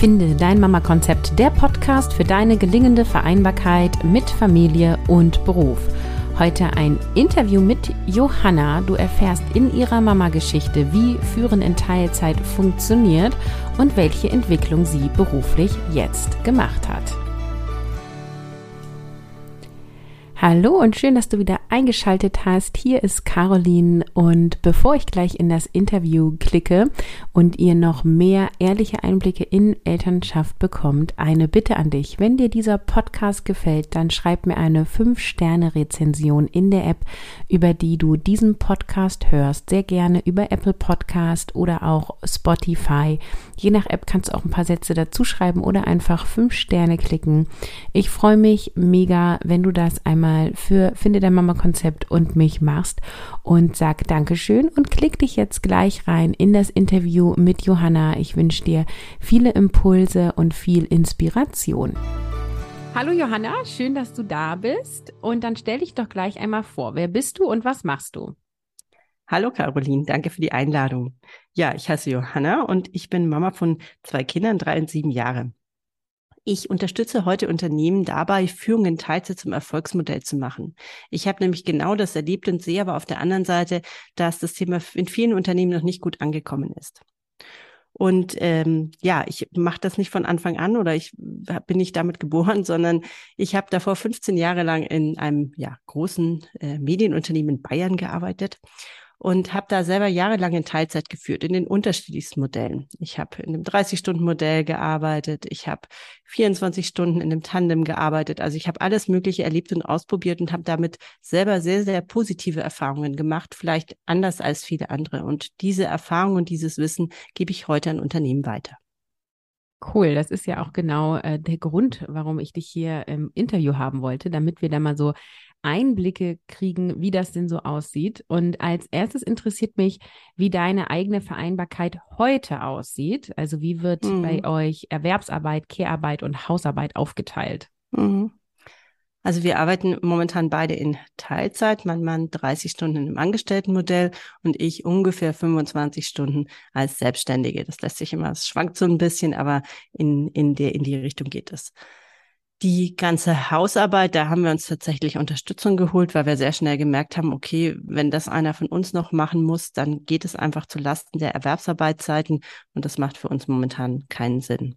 Finde dein Mama-Konzept, der Podcast für deine gelingende Vereinbarkeit mit Familie und Beruf. Heute ein Interview mit Johanna. Du erfährst in ihrer Mama-Geschichte, wie Führen in Teilzeit funktioniert und welche Entwicklung sie beruflich jetzt gemacht hat. Hallo und schön, dass du wieder eingeschaltet hast. Hier ist Caroline und bevor ich gleich in das Interview klicke und ihr noch mehr ehrliche Einblicke in Elternschaft bekommt, eine Bitte an dich. Wenn dir dieser Podcast gefällt, dann schreib mir eine 5-Sterne-Rezension in der App, über die du diesen Podcast hörst. Sehr gerne über Apple Podcast oder auch Spotify. Je nach App kannst du auch ein paar Sätze dazu schreiben oder einfach 5 Sterne klicken. Ich freue mich mega, wenn du das einmal mal für Finde dein Mama Konzept und mich machst und sag Dankeschön und klick dich jetzt gleich rein in das Interview mit Johanna. Ich wünsche dir viele Impulse und viel Inspiration. Hallo Johanna, schön, dass du da bist. Und dann stell dich doch gleich einmal vor. Wer bist du und was machst du? Hallo Caroline, danke für die Einladung. Ja, ich heiße Johanna und ich bin Mama von zwei Kindern, drei und sieben Jahre. Ich unterstütze heute Unternehmen dabei, Führung in Teilzeit zum Erfolgsmodell zu machen. Ich habe nämlich genau das erlebt und sehe aber auf der anderen Seite, dass das Thema in vielen Unternehmen noch nicht gut angekommen ist. Und ähm, ja, ich mache das nicht von Anfang an oder ich bin nicht damit geboren, sondern ich habe davor 15 Jahre lang in einem ja, großen äh, Medienunternehmen in Bayern gearbeitet und habe da selber jahrelang in Teilzeit geführt, in den unterschiedlichsten Modellen. Ich habe in einem 30-Stunden-Modell gearbeitet, ich habe 24 Stunden in einem Tandem gearbeitet. Also ich habe alles Mögliche erlebt und ausprobiert und habe damit selber sehr, sehr positive Erfahrungen gemacht, vielleicht anders als viele andere. Und diese Erfahrung und dieses Wissen gebe ich heute an Unternehmen weiter. Cool, das ist ja auch genau äh, der Grund, warum ich dich hier im Interview haben wollte, damit wir da mal so Einblicke kriegen, wie das denn so aussieht. Und als erstes interessiert mich, wie deine eigene Vereinbarkeit heute aussieht. Also wie wird mhm. bei euch Erwerbsarbeit, Kehrarbeit und Hausarbeit aufgeteilt? Mhm. Also wir arbeiten momentan beide in Teilzeit, mein Mann 30 Stunden im Angestelltenmodell und ich ungefähr 25 Stunden als Selbstständige. Das lässt sich immer, es schwankt so ein bisschen, aber in, in, der, in die Richtung geht es. Die ganze Hausarbeit, da haben wir uns tatsächlich Unterstützung geholt, weil wir sehr schnell gemerkt haben, okay, wenn das einer von uns noch machen muss, dann geht es einfach zu Lasten der Erwerbsarbeitszeiten und das macht für uns momentan keinen Sinn.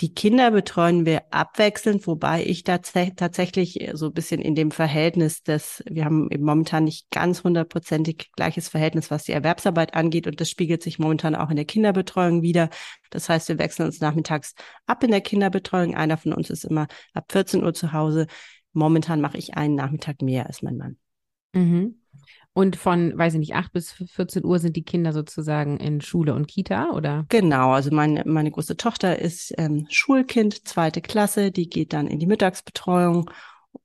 Die Kinder betreuen wir abwechselnd, wobei ich da tatsächlich so ein bisschen in dem Verhältnis des, wir haben eben momentan nicht ganz hundertprozentig gleiches Verhältnis, was die Erwerbsarbeit angeht und das spiegelt sich momentan auch in der Kinderbetreuung wieder. Das heißt, wir wechseln uns nachmittags ab in der Kinderbetreuung. Einer von uns ist immer ab 14 Uhr zu Hause. Momentan mache ich einen Nachmittag mehr als mein Mann. Mhm. Und von, weiß ich nicht, 8 bis 14 Uhr sind die Kinder sozusagen in Schule und Kita, oder? Genau, also meine, meine große Tochter ist ähm, Schulkind, zweite Klasse, die geht dann in die Mittagsbetreuung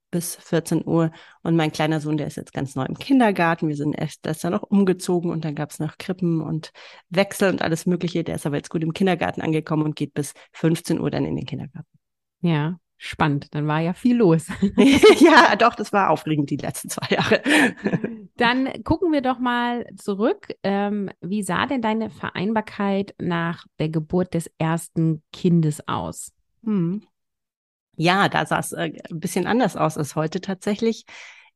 bis 14 Uhr. Und mein kleiner Sohn, der ist jetzt ganz neu im Kindergarten. Wir sind erst, da ist er noch umgezogen und dann gab es noch Krippen und Wechsel und alles Mögliche. Der ist aber jetzt gut im Kindergarten angekommen und geht bis 15 Uhr dann in den Kindergarten. Ja, spannend. Dann war ja viel los. ja, doch, das war aufregend die letzten zwei Jahre. Dann gucken wir doch mal zurück. Ähm, wie sah denn deine Vereinbarkeit nach der Geburt des ersten Kindes aus? Hm. Ja, da sah es äh, ein bisschen anders aus als heute tatsächlich.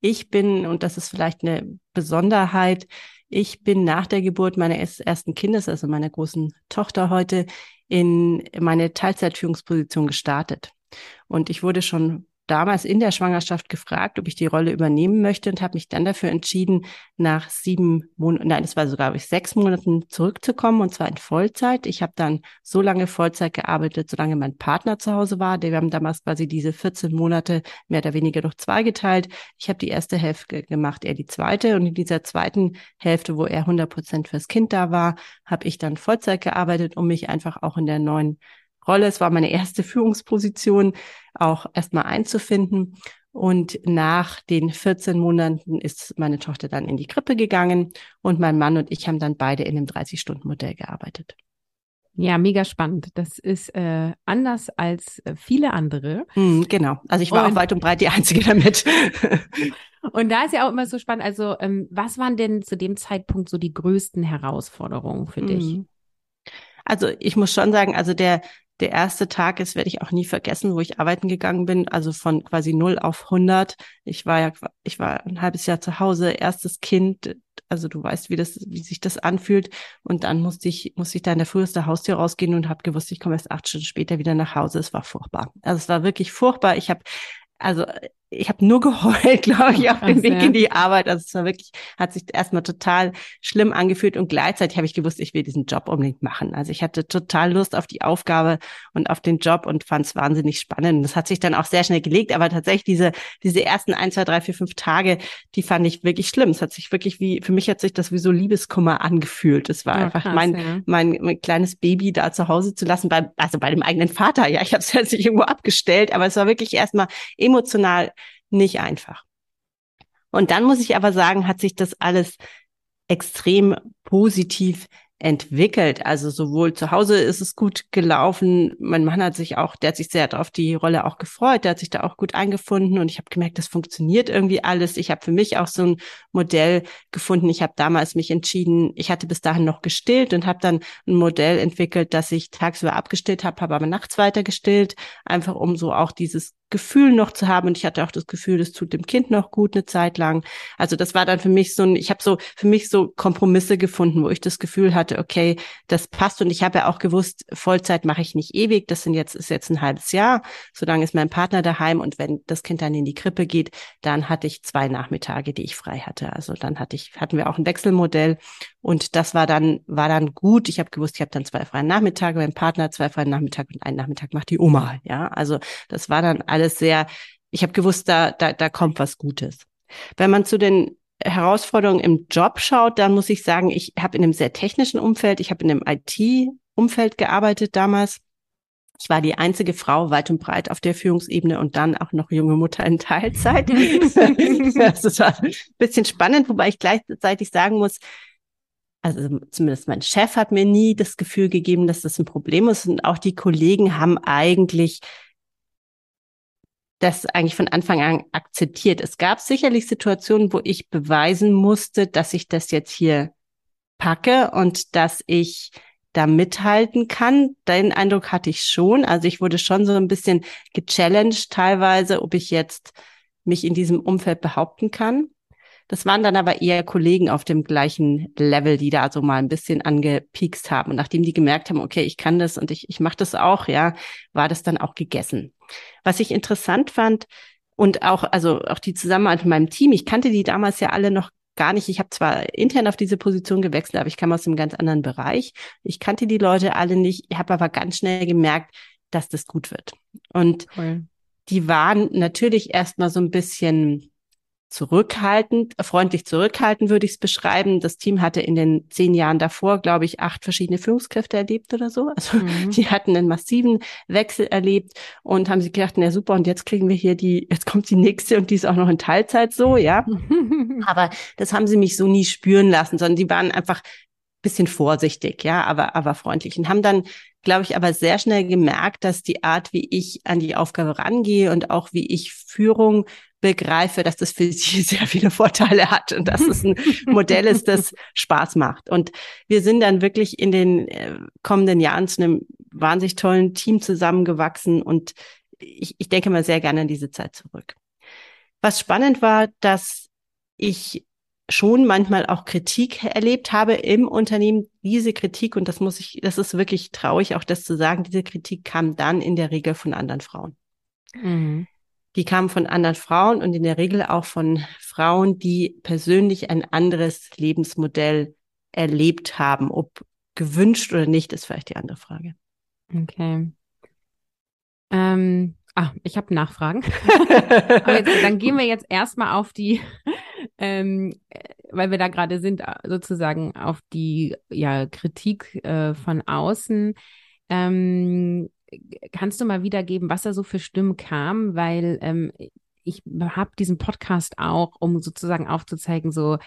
Ich bin, und das ist vielleicht eine Besonderheit, ich bin nach der Geburt meines ersten Kindes, also meiner großen Tochter heute, in meine Teilzeitführungsposition gestartet. Und ich wurde schon damals in der Schwangerschaft gefragt, ob ich die Rolle übernehmen möchte und habe mich dann dafür entschieden, nach sieben Monaten, nein, es war sogar ich, sechs Monaten zurückzukommen und zwar in Vollzeit. Ich habe dann so lange Vollzeit gearbeitet, solange mein Partner zu Hause war. Wir haben damals quasi diese 14 Monate mehr oder weniger durch zwei geteilt. Ich habe die erste Hälfte gemacht, er die zweite und in dieser zweiten Hälfte, wo er 100 Prozent fürs Kind da war, habe ich dann Vollzeit gearbeitet, um mich einfach auch in der neuen Rolle. Es war meine erste Führungsposition, auch erstmal einzufinden. Und nach den 14 Monaten ist meine Tochter dann in die Krippe gegangen und mein Mann und ich haben dann beide in einem 30-Stunden-Modell gearbeitet. Ja, mega spannend. Das ist äh, anders als äh, viele andere. Mm, genau. Also ich war und, auch weit und breit die Einzige damit. und da ist ja auch immer so spannend. Also ähm, was waren denn zu dem Zeitpunkt so die größten Herausforderungen für dich? Also ich muss schon sagen, also der, der erste Tag ist, werde ich auch nie vergessen, wo ich arbeiten gegangen bin, also von quasi null auf 100. Ich war ja, ich war ein halbes Jahr zu Hause, erstes Kind, also du weißt, wie das, wie sich das anfühlt. Und dann musste ich, musste ich da in der früheste Haustür rausgehen und habe gewusst, ich komme erst acht Stunden später wieder nach Hause. Es war furchtbar. Also es war wirklich furchtbar. Ich habe also ich habe nur geheult, glaube ich, auf dem Weg ja. in die Arbeit. Also es war wirklich, hat sich erstmal total schlimm angefühlt und gleichzeitig habe ich gewusst, ich will diesen Job unbedingt machen. Also ich hatte total Lust auf die Aufgabe und auf den Job und fand es wahnsinnig spannend. Das hat sich dann auch sehr schnell gelegt, aber tatsächlich diese, diese ersten ein, zwei, drei, vier, fünf Tage, die fand ich wirklich schlimm. Es hat sich wirklich wie, für mich hat sich das wie so Liebeskummer angefühlt. Es war ja, einfach krass, mein, ja. mein, mein kleines Baby da zu Hause zu lassen, bei, also bei dem eigenen Vater. Ja, ich habe es jetzt nicht irgendwo abgestellt, aber es war wirklich erstmal emotional nicht einfach. Und dann muss ich aber sagen, hat sich das alles extrem positiv entwickelt. Also sowohl zu Hause ist es gut gelaufen. Mein Mann hat sich auch, der hat sich sehr auf die Rolle auch gefreut. Der hat sich da auch gut eingefunden und ich habe gemerkt, das funktioniert irgendwie alles. Ich habe für mich auch so ein Modell gefunden. Ich habe damals mich entschieden, ich hatte bis dahin noch gestillt und habe dann ein Modell entwickelt, dass ich tagsüber abgestillt habe, habe aber nachts weiter gestillt, einfach um so auch dieses Gefühl noch zu haben und ich hatte auch das Gefühl, das tut dem Kind noch gut eine Zeit lang. Also das war dann für mich so ein, ich habe so für mich so Kompromisse gefunden, wo ich das Gefühl hatte, okay, das passt und ich habe ja auch gewusst, Vollzeit mache ich nicht ewig, das sind jetzt ist jetzt ein halbes Jahr, solange ist mein Partner daheim und wenn das Kind dann in die Krippe geht, dann hatte ich zwei Nachmittage, die ich frei hatte. Also dann hatte ich hatten wir auch ein Wechselmodell und das war dann war dann gut. Ich habe gewusst, ich habe dann zwei freie Nachmittage, mein Partner zwei freie Nachmittage und einen Nachmittag macht die Oma, ja? Also das war dann alles sehr, ich habe gewusst, da, da, da kommt was Gutes. Wenn man zu den Herausforderungen im Job schaut, dann muss ich sagen, ich habe in einem sehr technischen Umfeld, ich habe in einem IT-Umfeld gearbeitet damals. Ich war die einzige Frau weit und breit auf der Führungsebene und dann auch noch junge Mutter in Teilzeit. das war ein bisschen spannend, wobei ich gleichzeitig sagen muss, also zumindest mein Chef hat mir nie das Gefühl gegeben, dass das ein Problem ist. Und auch die Kollegen haben eigentlich das eigentlich von Anfang an akzeptiert. Es gab sicherlich Situationen, wo ich beweisen musste, dass ich das jetzt hier packe und dass ich da mithalten kann. Den Eindruck hatte ich schon. Also ich wurde schon so ein bisschen gechallenged teilweise, ob ich jetzt mich in diesem Umfeld behaupten kann. Das waren dann aber eher Kollegen auf dem gleichen Level, die da so mal ein bisschen angepiekst haben. Und nachdem die gemerkt haben, okay, ich kann das und ich, ich mache das auch, ja, war das dann auch gegessen. Was ich interessant fand und auch, also auch die Zusammenarbeit mit meinem Team, ich kannte die damals ja alle noch gar nicht. Ich habe zwar intern auf diese Position gewechselt, aber ich kam aus einem ganz anderen Bereich. Ich kannte die Leute alle nicht, ich habe aber ganz schnell gemerkt, dass das gut wird. Und cool. die waren natürlich erstmal so ein bisschen zurückhaltend, freundlich zurückhaltend würde ich es beschreiben. Das Team hatte in den zehn Jahren davor, glaube ich, acht verschiedene Führungskräfte erlebt oder so. Also mhm. die hatten einen massiven Wechsel erlebt und haben sich gedacht, na super, und jetzt kriegen wir hier die, jetzt kommt die nächste und die ist auch noch in Teilzeit so, ja. aber das haben sie mich so nie spüren lassen, sondern die waren einfach bisschen vorsichtig, ja, aber, aber freundlich und haben dann, glaube ich, aber sehr schnell gemerkt, dass die Art, wie ich an die Aufgabe rangehe und auch wie ich Führung begreife, dass das für sie sehr viele Vorteile hat und dass es ein Modell ist, das Spaß macht. Und wir sind dann wirklich in den äh, kommenden Jahren zu einem wahnsinnig tollen Team zusammengewachsen und ich, ich denke mal sehr gerne an diese Zeit zurück. Was spannend war, dass ich schon manchmal auch Kritik erlebt habe im Unternehmen. Diese Kritik, und das muss ich, das ist wirklich traurig, auch das zu sagen, diese Kritik kam dann in der Regel von anderen Frauen. Mhm. Die kamen von anderen Frauen und in der Regel auch von Frauen, die persönlich ein anderes Lebensmodell erlebt haben. Ob gewünscht oder nicht, ist vielleicht die andere Frage. Okay. Ähm, ah, ich habe Nachfragen. jetzt, dann gehen wir jetzt erstmal auf die ähm, weil wir da gerade sind, äh, sozusagen auf die ja, Kritik äh, von außen. Ähm, kannst du mal wiedergeben, was da so für Stimmen kam? Weil ähm, ich habe diesen Podcast auch, um sozusagen aufzuzeigen, so,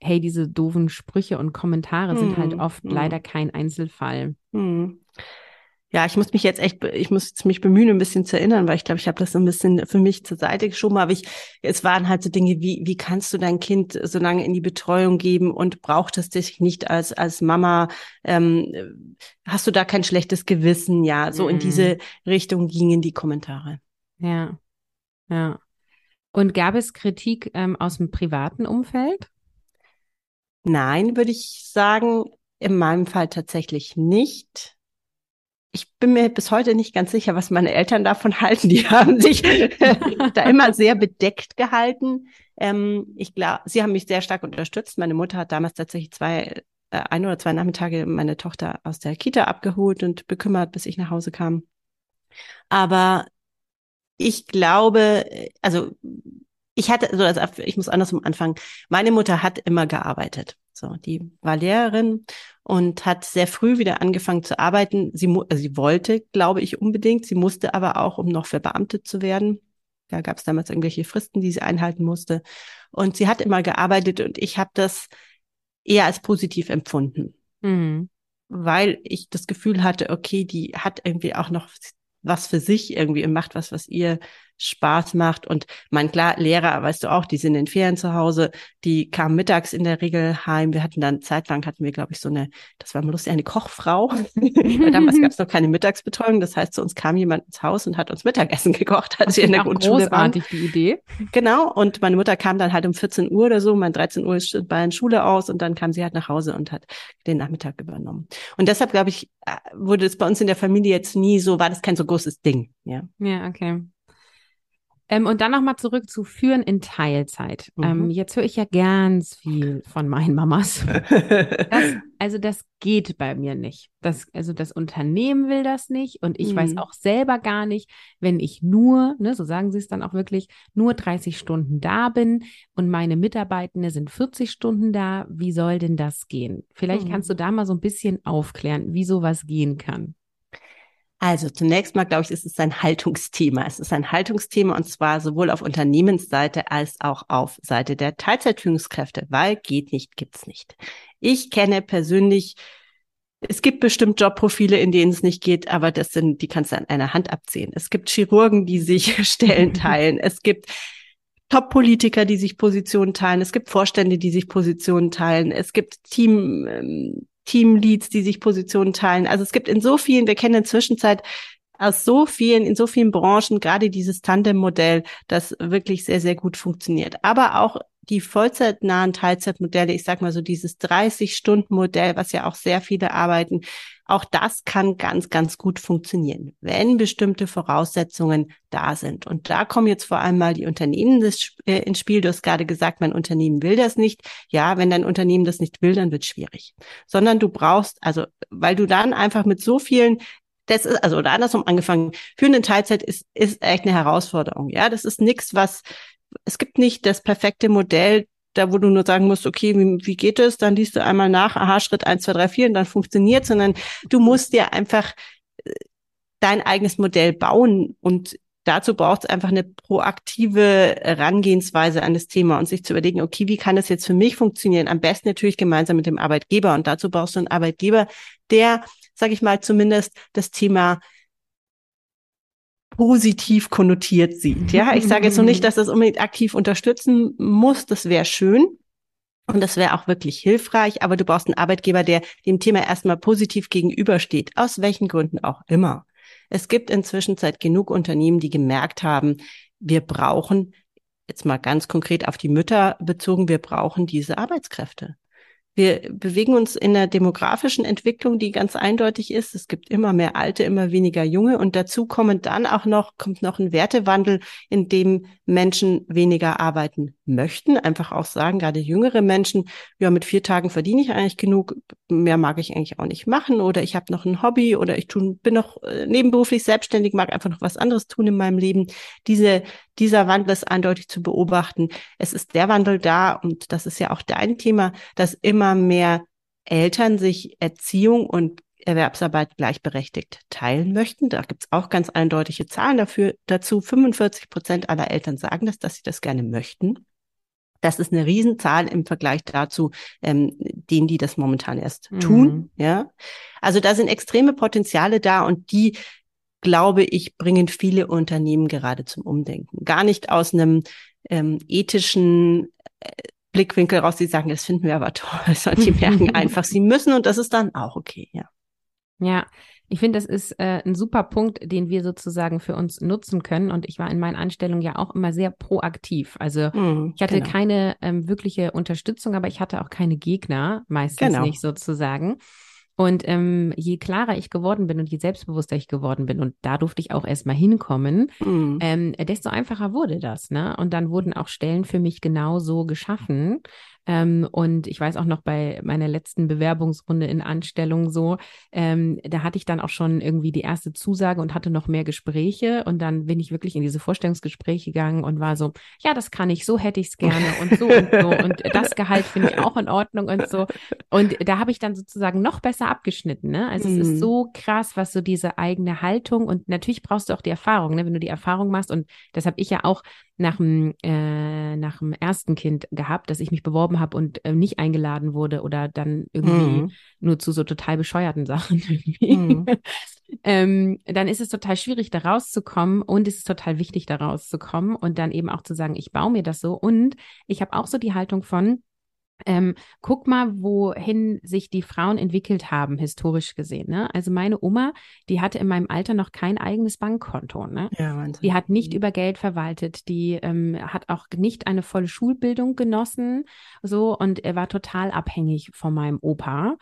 hey, diese doofen Sprüche und Kommentare hm, sind halt hm, oft hm. leider kein Einzelfall. Hm. Ja, ich muss mich jetzt echt, ich muss jetzt mich bemühen, ein bisschen zu erinnern, weil ich glaube, ich habe das so ein bisschen für mich zur Seite geschoben. Aber ich, es waren halt so Dinge wie, wie kannst du dein Kind so lange in die Betreuung geben und braucht es dich nicht als als Mama? Ähm, hast du da kein schlechtes Gewissen? Ja, so mhm. in diese Richtung gingen die Kommentare. Ja, ja. Und gab es Kritik ähm, aus dem privaten Umfeld? Nein, würde ich sagen, in meinem Fall tatsächlich nicht ich bin mir bis heute nicht ganz sicher, was meine Eltern davon halten. Die haben sich da immer sehr bedeckt gehalten. Ähm, ich glaube, sie haben mich sehr stark unterstützt. Meine Mutter hat damals tatsächlich zwei, äh, ein oder zwei Nachmittage meine Tochter aus der Kita abgeholt und bekümmert, bis ich nach Hause kam. Aber ich glaube, also ich hatte, also ich muss andersrum anfangen. Meine Mutter hat immer gearbeitet. So, die war Lehrerin und hat sehr früh wieder angefangen zu arbeiten. Sie, also sie wollte, glaube ich, unbedingt. Sie musste aber auch, um noch verbeamtet zu werden. Da gab es damals irgendwelche Fristen, die sie einhalten musste. Und sie hat immer gearbeitet und ich habe das eher als positiv empfunden. Mhm. Weil ich das Gefühl hatte, okay, die hat irgendwie auch noch was für sich irgendwie und macht was, was ihr Spaß macht. Und mein klar, Lehrer, weißt du auch, die sind in Ferien zu Hause, die kamen mittags in der Regel heim. Wir hatten dann zeitlang hatten wir, glaube ich, so eine, das war mal lustig, eine Kochfrau. Weil damals gab es noch keine Mittagsbetreuung. Das heißt, zu uns kam jemand ins Haus und hat uns Mittagessen gekocht, als wir in der Grundschule großartig, waren. die Idee. Genau. Und meine Mutter kam dann halt um 14 Uhr oder so, mein 13 Uhr ist bei der Schule aus und dann kam sie halt nach Hause und hat den Nachmittag übernommen. Und deshalb, glaube ich, äh, wurde es bei uns in der Familie jetzt nie so, war das kein so großes Ding. Ja, ja okay. Ähm, und dann nochmal zurück zu Führen in Teilzeit. Mhm. Ähm, jetzt höre ich ja ganz viel von meinen Mamas. das, also das geht bei mir nicht. Das, also das Unternehmen will das nicht und ich mhm. weiß auch selber gar nicht, wenn ich nur, ne, so sagen sie es dann auch wirklich, nur 30 Stunden da bin und meine Mitarbeitende sind 40 Stunden da, wie soll denn das gehen? Vielleicht mhm. kannst du da mal so ein bisschen aufklären, wie sowas gehen kann. Also zunächst mal, glaube ich, ist es ein Haltungsthema. Es ist ein Haltungsthema und zwar sowohl auf Unternehmensseite als auch auf Seite der Teilzeitführungskräfte, weil geht nicht, gibt's nicht. Ich kenne persönlich es gibt bestimmt Jobprofile, in denen es nicht geht, aber das sind, die kannst du an einer Hand abziehen. Es gibt Chirurgen, die sich Stellen teilen. Es gibt Top-Politiker, die sich Positionen teilen. Es gibt Vorstände, die sich Positionen teilen. Es gibt Team, ähm, Teamleads, die sich Positionen teilen. Also es gibt in so vielen, wir kennen in Zwischenzeit aus so vielen, in so vielen Branchen gerade dieses Tandem-Modell, das wirklich sehr, sehr gut funktioniert. Aber auch die vollzeitnahen Teilzeitmodelle, ich sag mal so dieses 30-Stunden-Modell, was ja auch sehr viele arbeiten, auch das kann ganz, ganz gut funktionieren, wenn bestimmte Voraussetzungen da sind. Und da kommen jetzt vor allem mal die Unternehmen äh, ins Spiel. Du hast gerade gesagt, mein Unternehmen will das nicht. Ja, wenn dein Unternehmen das nicht will, dann wird schwierig. Sondern du brauchst, also, weil du dann einfach mit so vielen das ist, also oder andersrum angefangen, für eine Teilzeit ist, ist echt eine Herausforderung. Ja, das ist nichts, was, es gibt nicht das perfekte Modell, da wo du nur sagen musst, okay, wie, wie geht es? Dann liest du einmal nach, aha, Schritt eins, zwei, drei, vier und dann funktioniert, sondern du musst dir einfach äh, dein eigenes Modell bauen und dazu braucht es einfach eine proaktive Herangehensweise an das Thema und sich zu überlegen, okay, wie kann das jetzt für mich funktionieren? Am besten natürlich gemeinsam mit dem Arbeitgeber und dazu brauchst du einen Arbeitgeber, der, sage ich mal, zumindest das Thema positiv konnotiert sieht. Ja, ich sage jetzt noch nicht, dass das unbedingt aktiv unterstützen muss. Das wäre schön. Und das wäre auch wirklich hilfreich, aber du brauchst einen Arbeitgeber, der dem Thema erstmal positiv gegenübersteht, aus welchen Gründen auch immer. Es gibt inzwischen Zeit genug Unternehmen, die gemerkt haben, wir brauchen, jetzt mal ganz konkret auf die Mütter bezogen, wir brauchen diese Arbeitskräfte. Wir bewegen uns in einer demografischen Entwicklung, die ganz eindeutig ist. Es gibt immer mehr Alte, immer weniger Junge und dazu kommen dann auch noch, kommt noch ein Wertewandel, in dem Menschen weniger arbeiten möchten. Einfach auch sagen, gerade jüngere Menschen, ja, mit vier Tagen verdiene ich eigentlich genug, mehr mag ich eigentlich auch nicht machen oder ich habe noch ein Hobby oder ich tun, bin noch äh, nebenberuflich selbstständig, mag einfach noch was anderes tun in meinem Leben. Diese, dieser Wandel ist eindeutig zu beobachten. Es ist der Wandel da und das ist ja auch dein Thema, dass immer mehr Eltern sich Erziehung und Erwerbsarbeit gleichberechtigt teilen möchten. Da gibt es auch ganz eindeutige Zahlen dafür dazu. 45 Prozent aller Eltern sagen das, dass sie das gerne möchten. Das ist eine Riesenzahl im Vergleich dazu, ähm, denen, die das momentan erst mhm. tun. Ja, also da sind extreme Potenziale da und die glaube ich, bringen viele Unternehmen gerade zum Umdenken. Gar nicht aus einem ähm, ethischen äh, Blickwinkel raus, die sagen, das finden wir aber toll, sondern die merken einfach, sie müssen und das ist dann auch okay, ja. Ja, ich finde, das ist äh, ein super Punkt, den wir sozusagen für uns nutzen können. Und ich war in meinen Anstellungen ja auch immer sehr proaktiv. Also mm, ich hatte genau. keine ähm, wirkliche Unterstützung, aber ich hatte auch keine Gegner, meistens genau. nicht sozusagen. Und ähm, je klarer ich geworden bin und je selbstbewusster ich geworden bin, und da durfte ich auch erstmal hinkommen, mm. ähm, desto einfacher wurde das. Ne? Und dann wurden auch Stellen für mich genau so geschaffen. Ähm, und ich weiß auch noch bei meiner letzten Bewerbungsrunde in Anstellung so, ähm, da hatte ich dann auch schon irgendwie die erste Zusage und hatte noch mehr Gespräche. Und dann bin ich wirklich in diese Vorstellungsgespräche gegangen und war so, ja, das kann ich, so hätte ich es gerne und so und so. Und das Gehalt finde ich auch in Ordnung und so. Und da habe ich dann sozusagen noch besser abgeschnitten. Ne? Also mhm. es ist mhm. so krass, was so diese eigene Haltung und natürlich brauchst du auch die Erfahrung, ne? wenn du die Erfahrung machst. Und das habe ich ja auch nach dem, äh, nach dem ersten Kind gehabt, dass ich mich beworben habe und äh, nicht eingeladen wurde oder dann irgendwie mhm. nur zu so total bescheuerten Sachen irgendwie. Mhm. ähm, dann ist es total schwierig, da rauszukommen und es ist total wichtig, da rauszukommen und dann eben auch zu sagen, ich baue mir das so. Und ich habe auch so die Haltung von, ähm, guck mal, wohin sich die Frauen entwickelt haben, historisch gesehen. Ne? Also meine Oma, die hatte in meinem Alter noch kein eigenes Bankkonto. Ne? Ja, Wahnsinn. Die hat nicht mhm. über Geld verwaltet, die ähm, hat auch nicht eine volle Schulbildung genossen, so und er war total abhängig von meinem Opa.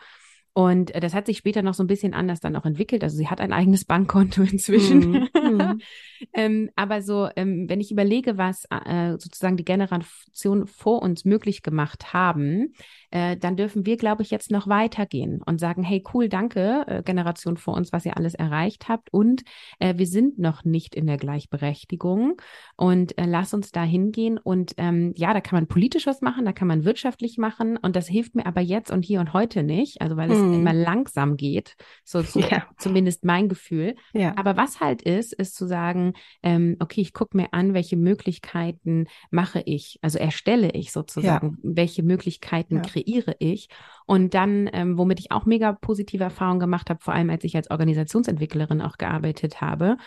Und äh, das hat sich später noch so ein bisschen anders dann auch entwickelt. Also sie hat ein eigenes Bankkonto inzwischen. Mm, ähm, aber so, ähm, wenn ich überlege, was äh, sozusagen die Generation vor uns möglich gemacht haben, äh, dann dürfen wir, glaube ich, jetzt noch weitergehen und sagen, hey, cool, danke, äh, Generation vor uns, was ihr alles erreicht habt. Und äh, wir sind noch nicht in der Gleichberechtigung. Und äh, lass uns da hingehen. Und ähm, ja, da kann man politisch was machen, da kann man wirtschaftlich machen. Und das hilft mir aber jetzt und hier und heute nicht. Also weil es hm. immer langsam geht, so zu, ja. zumindest mein Gefühl. Ja. Aber was halt ist, ist zu sagen, ähm, okay, ich gucke mir an, welche Möglichkeiten mache ich, also erstelle ich sozusagen, ja. welche Möglichkeiten kreiere kreiere ich? Und dann, ähm, womit ich auch mega positive Erfahrungen gemacht habe, vor allem als ich als Organisationsentwicklerin auch gearbeitet habe,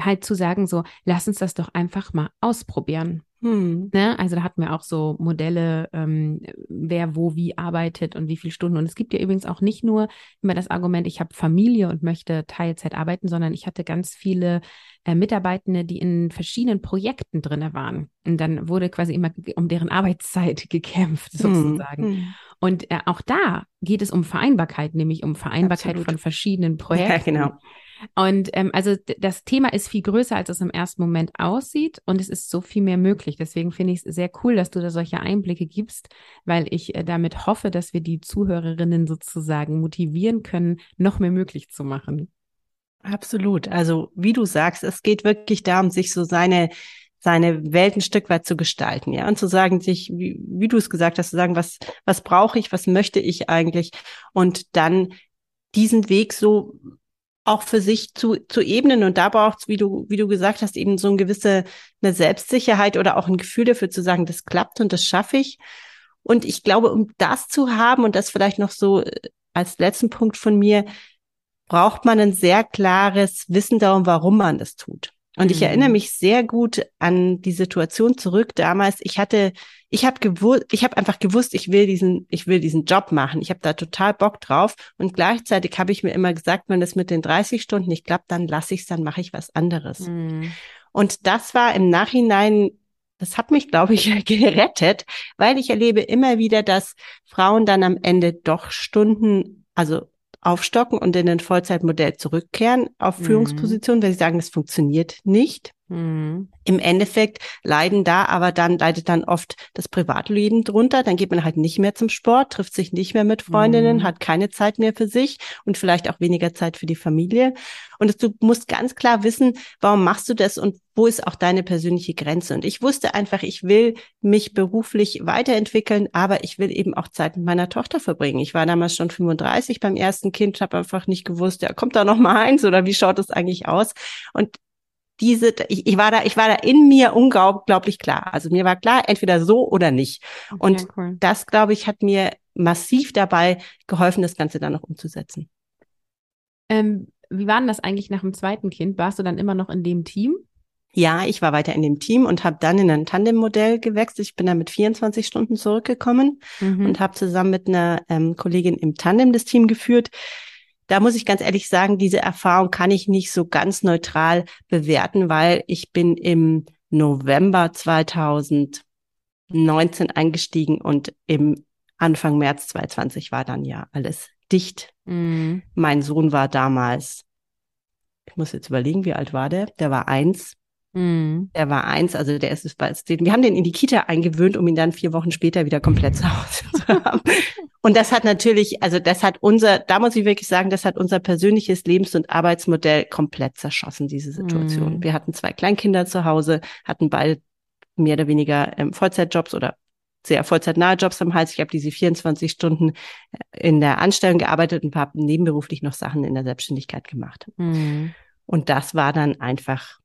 halt zu sagen, so, lass uns das doch einfach mal ausprobieren. Hm. Ne? Also da hatten wir auch so Modelle, ähm, wer wo wie arbeitet und wie viele Stunden. Und es gibt ja übrigens auch nicht nur immer das Argument, ich habe Familie und möchte Teilzeit arbeiten, sondern ich hatte ganz viele äh, Mitarbeitende, die in verschiedenen Projekten drin waren. Und dann wurde quasi immer um deren Arbeitszeit gekämpft, hm, sozusagen. Hm. Und äh, auch da geht es um Vereinbarkeit, nämlich um Vereinbarkeit Absolut. von verschiedenen Projekten. Ja, genau. Und ähm, also das Thema ist viel größer, als es im ersten Moment aussieht und es ist so viel mehr möglich. Deswegen finde ich es sehr cool, dass du da solche Einblicke gibst, weil ich äh, damit hoffe, dass wir die Zuhörerinnen sozusagen motivieren können, noch mehr möglich zu machen. Absolut. Also wie du sagst, es geht wirklich darum, sich so seine seine Welt ein Stück weit zu gestalten, ja, und zu sagen, sich, wie, wie du es gesagt hast, zu sagen, was, was brauche ich, was möchte ich eigentlich, und dann diesen Weg so auch für sich zu, zu ebnen. Und da braucht es, wie du, wie du gesagt hast, eben so eine gewisse eine Selbstsicherheit oder auch ein Gefühl dafür zu sagen, das klappt und das schaffe ich. Und ich glaube, um das zu haben und das vielleicht noch so äh, als letzten Punkt von mir, braucht man ein sehr klares Wissen darum, warum man das tut. Und ich erinnere mhm. mich sehr gut an die Situation zurück damals. Ich hatte, ich habe gewusst, ich habe einfach gewusst, ich will diesen, ich will diesen Job machen. Ich habe da total Bock drauf. Und gleichzeitig habe ich mir immer gesagt, wenn das mit den 30 Stunden nicht klappt, dann lasse ich es, dann mache ich was anderes. Mhm. Und das war im Nachhinein, das hat mich, glaube ich, gerettet, weil ich erlebe immer wieder, dass Frauen dann am Ende doch Stunden, also aufstocken und in ein Vollzeitmodell zurückkehren auf mhm. Führungspositionen, weil sie sagen, das funktioniert nicht. Mhm. Im Endeffekt leiden da aber dann, leidet dann oft das Privatleben drunter. Dann geht man halt nicht mehr zum Sport, trifft sich nicht mehr mit Freundinnen, mhm. hat keine Zeit mehr für sich und vielleicht auch weniger Zeit für die Familie. Und du musst ganz klar wissen, warum machst du das und wo ist auch deine persönliche Grenze. Und ich wusste einfach, ich will mich beruflich weiterentwickeln, aber ich will eben auch Zeit mit meiner Tochter verbringen. Ich war damals schon 35 beim ersten Kind, habe einfach nicht gewusst, ja, kommt da noch mal eins oder wie schaut es eigentlich aus? Und diese, ich, ich war da, ich war da in mir unglaublich klar. Also mir war klar, entweder so oder nicht. Und ja, cool. das, glaube ich, hat mir massiv dabei geholfen, das Ganze dann noch umzusetzen. Ähm, wie war denn das eigentlich nach dem zweiten Kind? Warst du dann immer noch in dem Team? Ja, ich war weiter in dem Team und habe dann in ein Tandem-Modell gewechselt. Ich bin dann mit 24 Stunden zurückgekommen mhm. und habe zusammen mit einer ähm, Kollegin im Tandem das Team geführt. Da muss ich ganz ehrlich sagen, diese Erfahrung kann ich nicht so ganz neutral bewerten, weil ich bin im November 2019 eingestiegen und im Anfang März 2020 war dann ja alles dicht. Mhm. Mein Sohn war damals, ich muss jetzt überlegen, wie alt war der? Der war eins. Mhm. Er war eins, also der ist bei wir haben den in die Kita eingewöhnt, um ihn dann vier Wochen später wieder komplett zu Hause zu haben. Und das hat natürlich, also das hat unser, da muss ich wirklich sagen, das hat unser persönliches Lebens- und Arbeitsmodell komplett zerschossen, diese Situation. Mhm. Wir hatten zwei Kleinkinder zu Hause, hatten beide mehr oder weniger ähm, Vollzeitjobs oder sehr vollzeitnahe Jobs am Hals. Ich habe diese 24 Stunden äh, in der Anstellung gearbeitet und habe nebenberuflich noch Sachen in der Selbstständigkeit gemacht. Mhm. Und das war dann einfach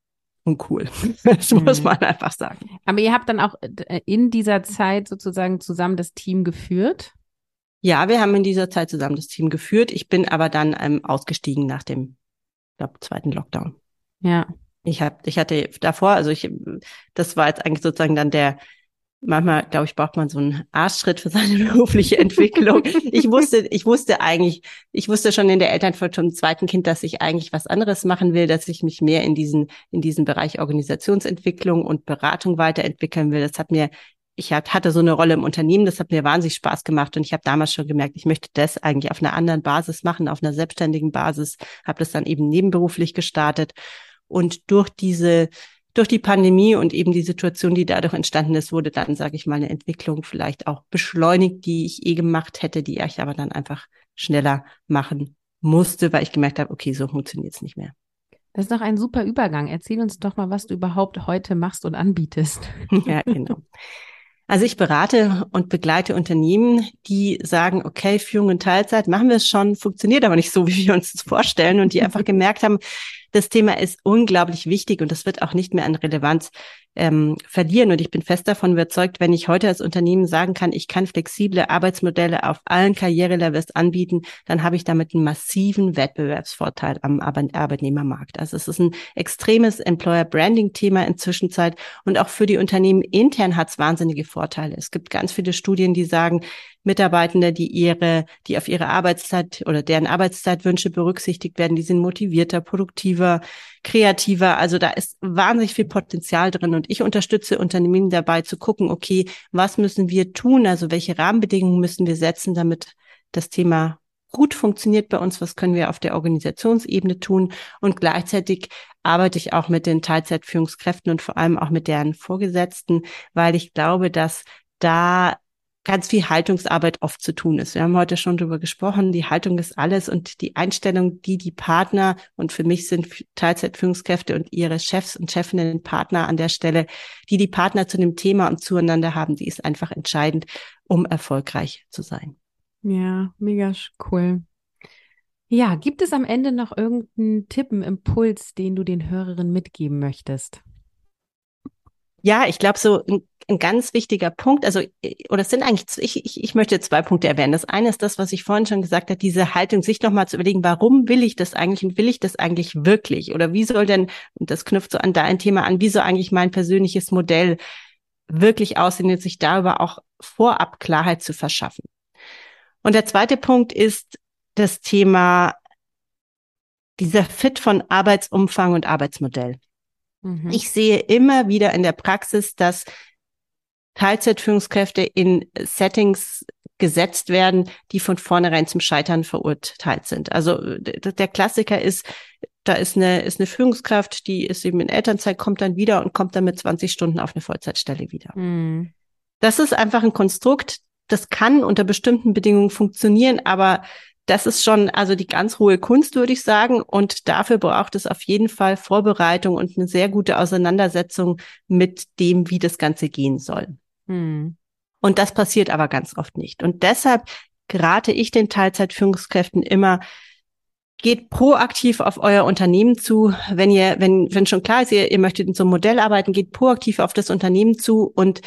uncool. Das mhm. muss man einfach sagen. Aber ihr habt dann auch äh, in dieser Zeit sozusagen zusammen das Team geführt? Ja, wir haben in dieser Zeit zusammen das Team geführt. Ich bin aber dann ähm, ausgestiegen nach dem, glaube zweiten Lockdown. Ja. Ich hab, ich hatte davor, also ich, das war jetzt eigentlich sozusagen dann der manchmal, glaube ich, braucht man so einen Arschschritt für seine berufliche Entwicklung. ich wusste, ich wusste eigentlich, ich wusste schon in der Elternzeit vom zweiten Kind, dass ich eigentlich was anderes machen will, dass ich mich mehr in diesen, in diesen Bereich Organisationsentwicklung und Beratung weiterentwickeln will. Das hat mir, ich hatte so eine Rolle im Unternehmen, das hat mir wahnsinnig Spaß gemacht und ich habe damals schon gemerkt, ich möchte das eigentlich auf einer anderen Basis machen, auf einer selbstständigen Basis, habe das dann eben nebenberuflich gestartet und durch diese durch die Pandemie und eben die Situation, die dadurch entstanden ist, wurde dann, sage ich mal, eine Entwicklung vielleicht auch beschleunigt, die ich eh gemacht hätte, die ich aber dann einfach schneller machen musste, weil ich gemerkt habe, okay, so funktioniert es nicht mehr. Das ist doch ein super Übergang. Erzähl uns doch mal, was du überhaupt heute machst und anbietest. Ja, genau. Also ich berate und begleite Unternehmen, die sagen, okay, Führung in Teilzeit machen wir es schon, funktioniert aber nicht so, wie wir uns das vorstellen und die einfach gemerkt haben, das Thema ist unglaublich wichtig und das wird auch nicht mehr an Relevanz ähm, verlieren. Und ich bin fest davon überzeugt, wenn ich heute als Unternehmen sagen kann, ich kann flexible Arbeitsmodelle auf allen Karrierelevels anbieten, dann habe ich damit einen massiven Wettbewerbsvorteil am Arbeitnehmermarkt. Also es ist ein extremes Employer Branding Thema inzwischen Zeit und auch für die Unternehmen intern hat es wahnsinnige Vorteile. Es gibt ganz viele Studien, die sagen, Mitarbeitende, die ihre, die auf ihre Arbeitszeit oder deren Arbeitszeitwünsche berücksichtigt werden, die sind motivierter, produktiver, kreativer. Also da ist wahnsinnig viel Potenzial drin und ich unterstütze Unternehmen dabei zu gucken, okay, was müssen wir tun? Also welche Rahmenbedingungen müssen wir setzen, damit das Thema gut funktioniert bei uns, was können wir auf der Organisationsebene tun und gleichzeitig arbeite ich auch mit den Teilzeitführungskräften und vor allem auch mit deren Vorgesetzten, weil ich glaube, dass da ganz viel Haltungsarbeit oft zu tun ist. Wir haben heute schon darüber gesprochen, die Haltung ist alles und die Einstellung, die die Partner und für mich sind Teilzeitführungskräfte und ihre Chefs und Chefinnen Partner an der Stelle, die die Partner zu dem Thema und zueinander haben, die ist einfach entscheidend, um erfolgreich zu sein. Ja, mega cool. Ja, gibt es am Ende noch irgendeinen Tipp, einen Impuls, den du den Hörerinnen mitgeben möchtest? Ja, ich glaube, so ein, ein, ganz wichtiger Punkt, also, oder es sind eigentlich, ich, ich, ich möchte zwei Punkte erwähnen. Das eine ist das, was ich vorhin schon gesagt habe, diese Haltung, sich nochmal zu überlegen, warum will ich das eigentlich und will ich das eigentlich wirklich? Oder wie soll denn, und das knüpft so an dein Thema an, wie soll eigentlich mein persönliches Modell wirklich aussehen, sich darüber auch vorab Klarheit zu verschaffen. Und der zweite Punkt ist das Thema dieser Fit von Arbeitsumfang und Arbeitsmodell. Mhm. Ich sehe immer wieder in der Praxis, dass Teilzeitführungskräfte in Settings gesetzt werden, die von vornherein zum Scheitern verurteilt sind. Also der Klassiker ist, da ist eine, ist eine Führungskraft, die ist eben in Elternzeit, kommt dann wieder und kommt dann mit 20 Stunden auf eine Vollzeitstelle wieder. Mhm. Das ist einfach ein Konstrukt, das kann unter bestimmten Bedingungen funktionieren, aber das ist schon also die ganz hohe Kunst, würde ich sagen. Und dafür braucht es auf jeden Fall Vorbereitung und eine sehr gute Auseinandersetzung mit dem, wie das Ganze gehen soll. Hm. Und das passiert aber ganz oft nicht. Und deshalb gerate ich den Teilzeitführungskräften immer, geht proaktiv auf euer Unternehmen zu. Wenn ihr, wenn, wenn schon klar ist, ihr, ihr möchtet in so einem Modell arbeiten, geht proaktiv auf das Unternehmen zu und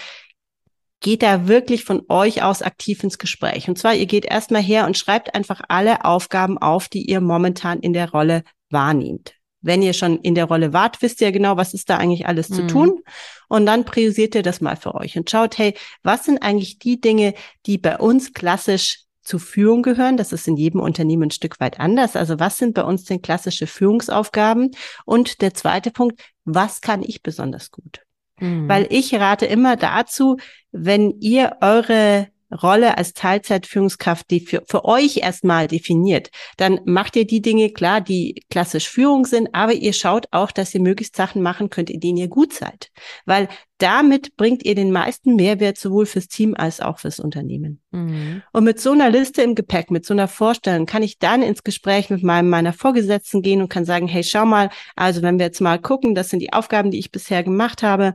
geht da wirklich von euch aus aktiv ins Gespräch. Und zwar, ihr geht erstmal her und schreibt einfach alle Aufgaben auf, die ihr momentan in der Rolle wahrnehmt. Wenn ihr schon in der Rolle wart, wisst ihr genau, was ist da eigentlich alles mhm. zu tun. Und dann priorisiert ihr das mal für euch und schaut, hey, was sind eigentlich die Dinge, die bei uns klassisch zu Führung gehören. Das ist in jedem Unternehmen ein Stück weit anders. Also was sind bei uns denn klassische Führungsaufgaben? Und der zweite Punkt, was kann ich besonders gut? Mhm. Weil ich rate immer dazu, wenn ihr eure Rolle als Teilzeitführungskraft, die für, für euch erstmal definiert, dann macht ihr die Dinge klar, die klassisch Führung sind, aber ihr schaut auch, dass ihr möglichst Sachen machen könnt, in denen ihr gut seid. Weil damit bringt ihr den meisten Mehrwert sowohl fürs Team als auch fürs Unternehmen. Mhm. Und mit so einer Liste im Gepäck, mit so einer Vorstellung, kann ich dann ins Gespräch mit meinem, meiner Vorgesetzten gehen und kann sagen, hey, schau mal, also wenn wir jetzt mal gucken, das sind die Aufgaben, die ich bisher gemacht habe,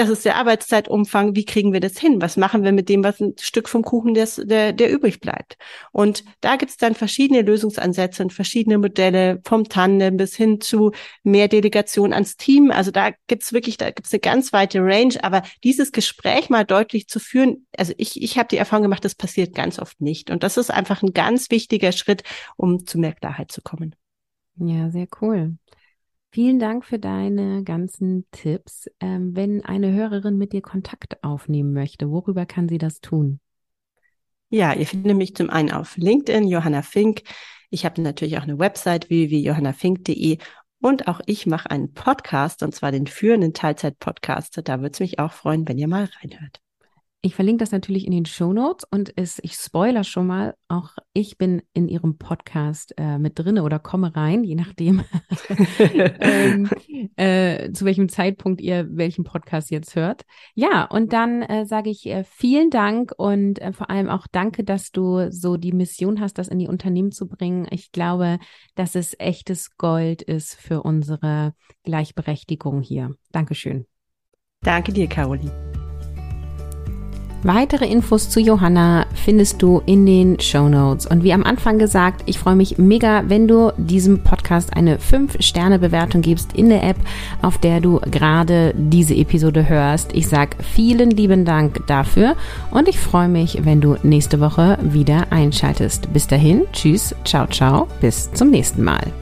das ist der Arbeitszeitumfang, wie kriegen wir das hin? Was machen wir mit dem, was ein Stück vom Kuchen des, der, der übrig bleibt? Und da gibt's dann verschiedene Lösungsansätze und verschiedene Modelle, vom Tandem bis hin zu mehr Delegation ans Team. Also da gibt's wirklich, da gibt's eine ganz weite Range, aber dieses Gespräch mal deutlich zu führen, also ich, ich habe die Erfahrung gemacht, das passiert ganz oft nicht. Und das ist einfach ein ganz wichtiger Schritt, um zu mehr Klarheit zu kommen. Ja, sehr cool. Vielen Dank für deine ganzen Tipps. Ähm, wenn eine Hörerin mit dir Kontakt aufnehmen möchte, worüber kann sie das tun? Ja, ihr findet mich zum einen auf LinkedIn, Johanna Fink. Ich habe natürlich auch eine Website www.johannafink.de und auch ich mache einen Podcast und zwar den führenden Teilzeit-Podcast. Da würde es mich auch freuen, wenn ihr mal reinhört. Ich verlinke das natürlich in den Show Notes und es, ich spoiler schon mal, auch ich bin in Ihrem Podcast äh, mit drinne oder komme rein, je nachdem, ähm, äh, zu welchem Zeitpunkt ihr welchen Podcast jetzt hört. Ja, und dann äh, sage ich äh, vielen Dank und äh, vor allem auch danke, dass du so die Mission hast, das in die Unternehmen zu bringen. Ich glaube, dass es echtes Gold ist für unsere Gleichberechtigung hier. Dankeschön. Danke dir, Caroline. Weitere Infos zu Johanna findest du in den Show Notes. Und wie am Anfang gesagt, ich freue mich mega, wenn du diesem Podcast eine 5-Sterne-Bewertung gibst in der App, auf der du gerade diese Episode hörst. Ich sage vielen lieben Dank dafür und ich freue mich, wenn du nächste Woche wieder einschaltest. Bis dahin, tschüss, ciao, ciao, bis zum nächsten Mal.